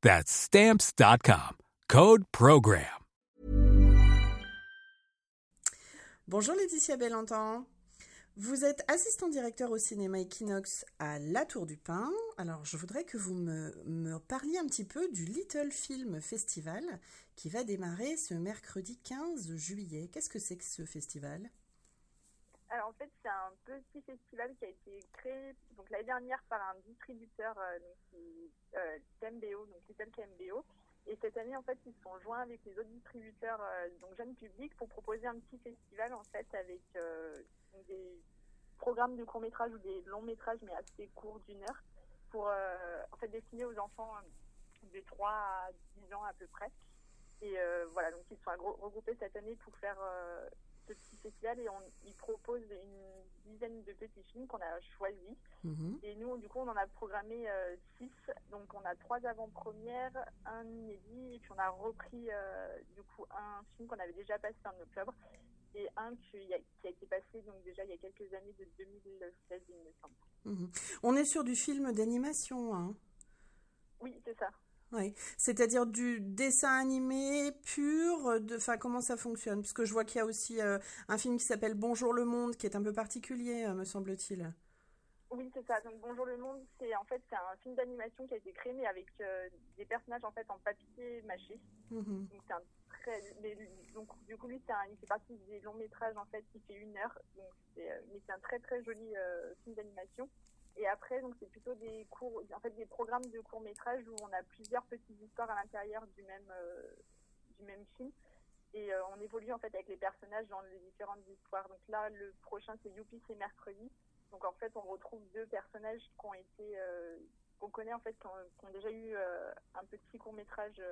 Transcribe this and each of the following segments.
That's Stamps.com. Code PROGRAM. Bonjour Laetitia Bellantan. Vous êtes assistant directeur au cinéma Equinox à La Tour du Pin. Alors, je voudrais que vous me, me parliez un petit peu du Little Film Festival qui va démarrer ce mercredi 15 juillet. Qu'est-ce que c'est que ce festival? Alors en fait, c'est un petit festival qui a été créé donc l'année dernière par un distributeur euh, donc, euh, KMBO, donc Little KMBO. Et cette année, en fait, ils se sont joints avec les autres distributeurs, euh, donc jeunes publics, pour proposer un petit festival en fait avec euh, des programmes de court métrage ou des longs métrages, mais assez courts d'une heure, pour euh, en fait destiné aux enfants de 3 à 10 ans à peu près. Et voilà, donc ils se sont regroupés cette année pour faire ce petit festival et on, ils proposent une dizaine de petits films qu'on a choisis. Mhm. Et nous, du coup, on en a programmé 6. donc on a trois avant-premières, un inédit, et puis on a repris euh, du coup un film qu'on avait déjà passé en octobre et un qui a, qui a été passé donc déjà il y a quelques années de 2016, il me semble. Mhm. On est sur du film d'animation, hein Oui, c'est ça. Oui, c'est-à-dire du dessin animé pur, de, enfin comment ça fonctionne? Parce que je vois qu'il y a aussi euh, un film qui s'appelle Bonjour le monde, qui est un peu particulier, euh, me semble-t-il. Oui, c'est ça. Donc Bonjour le monde, c'est en fait un film d'animation qui a été créé mais avec euh, des personnages en fait en papier mâché. Mhm. Donc c'est un très, mais, donc du coup lui c'est un, il fait partie des longs métrages en fait qui fait une heure. Donc c'est, euh, mais c'est un très très joli euh, film d'animation. Et après donc c'est plutôt des cours, en fait des programmes de courts métrages où on a plusieurs petites histoires à l'intérieur du même euh, du même film. Et euh, on évolue en fait avec les personnages dans les différentes histoires. Donc là le prochain c'est Youpi c'est mercredi. Donc en fait, on retrouve deux personnages qui ont été, euh, qu'on connaît en fait, qui ont, qui ont déjà eu un petit court métrage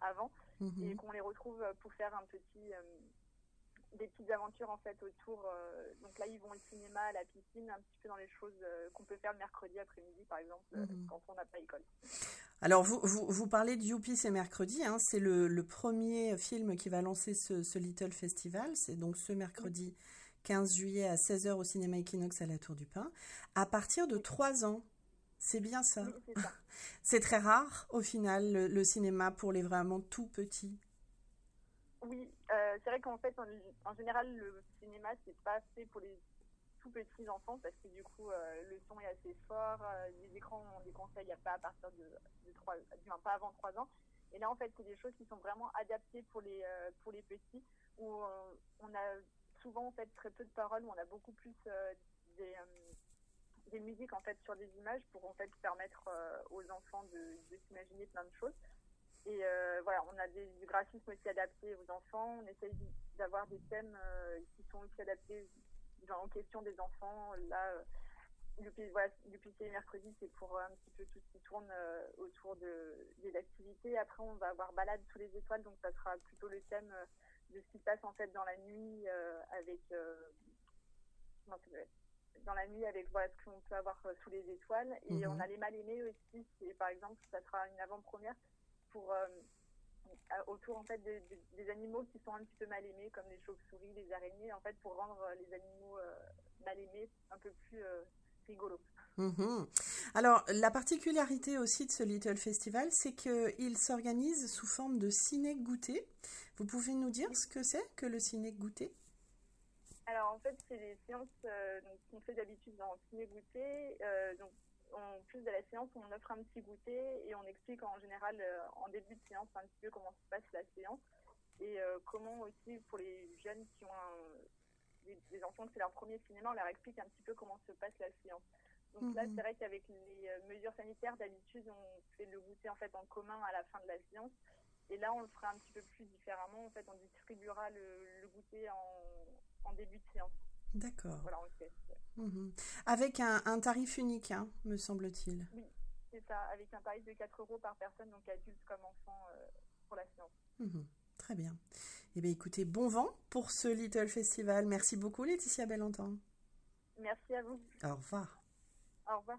avant, Mhm. et qu'on les retrouve pour faire un petit, des petites aventures en fait autour. euh, donc là, ils vont au cinéma, à la piscine, un petit peu dans les choses euh, qu'on peut faire le mercredi après-midi, par exemple, euh, Mhm. quand on n'a pas école. Alors, vous, vous, vous parlez de Youpi, c'est mercredi, hein, c'est le, le premier film qui va lancer ce, ce Little Festival, c'est donc ce mercredi 15 juillet à 16h au cinéma Equinox à la Tour du Pin, à partir de 3 ans. C'est bien ça. Oui, c'est très rare, au final, le, le cinéma pour les vraiment tout petits. Oui, euh, c'est vrai qu'en fait, en, général, le cinéma, c'est pas fait pour les tout petits enfants parce que du coup, euh, le son est assez fort, euh, les écrans, on les conseille pas à partir de, de 3, du moins pas avant 3 ans. Et là, en fait, c'est des choses qui sont vraiment adaptées pour les, pour les petits où on a souvent en fait très peu de paroles, où on a beaucoup plus des, des musiques en fait sur des images pour en fait permettre aux enfants de, de s'imaginer plein de choses. Et euh, voilà, on a des, du graphisme aussi adapté aux enfants. On essaye d'avoir des thèmes euh, qui sont aussi adaptés genre, en question des enfants. Là, euh, depuis, voilà, c'est mercredi, c'est pour un petit peu tout ce qui tourne euh, autour de, des activités. Après, on va avoir balade sous les étoiles, donc ça sera plutôt le thème de ce qui se passe en fait dans la nuit euh, avec non, dans la nuit avec voilà ce qu'on peut avoir sous les étoiles. Et Mhm. on a les mal aimés aussi. C'est par exemple, ça sera une avant-première pour euh, à- autour en fait de- de- des animaux qui sont un petit peu mal aimés, comme les chauves-souris, les araignées, en fait pour rendre euh, les animaux euh, mal aimés un peu plus euh, rigolos. Mhm. Alors, la particularité aussi de ce Little Festival, c'est qu'il s'organise sous forme de ciné-goûter. Vous pouvez nous dire ce que c'est que le ciné-goûter? Alors en fait, c'est des séances euh, qu'on fait d'habitude dans ciné goûter. Euh, donc en plus de la séance, on offre un petit goûter et on explique en général euh, en début de séance un petit peu comment se passe la séance. et comment aussi pour les jeunes qui ont des, enfants que c'est leur premier cinéma, on leur explique un petit peu comment se passe la séance. Donc là, mhm. c'est vrai qu'avec les mesures sanitaires, d'habitude, on fait le goûter en fait en commun à la fin de la séance. Et là, on le fera un petit peu plus différemment. En fait, on distribuera le, goûter en, début de séance. D'accord. Voilà, on fait. Mhm. Avec un, tarif unique, hein, me semble-t-il. Oui, c'est ça, avec un tarif de 4 euros par personne, donc adulte comme enfant, euh, pour la séance. Mhm. Très bien. Eh bien, écoutez, bon vent pour ce Little Festival. Merci beaucoup, Laetitia Bellantan. Merci à vous. Au revoir. Au revoir.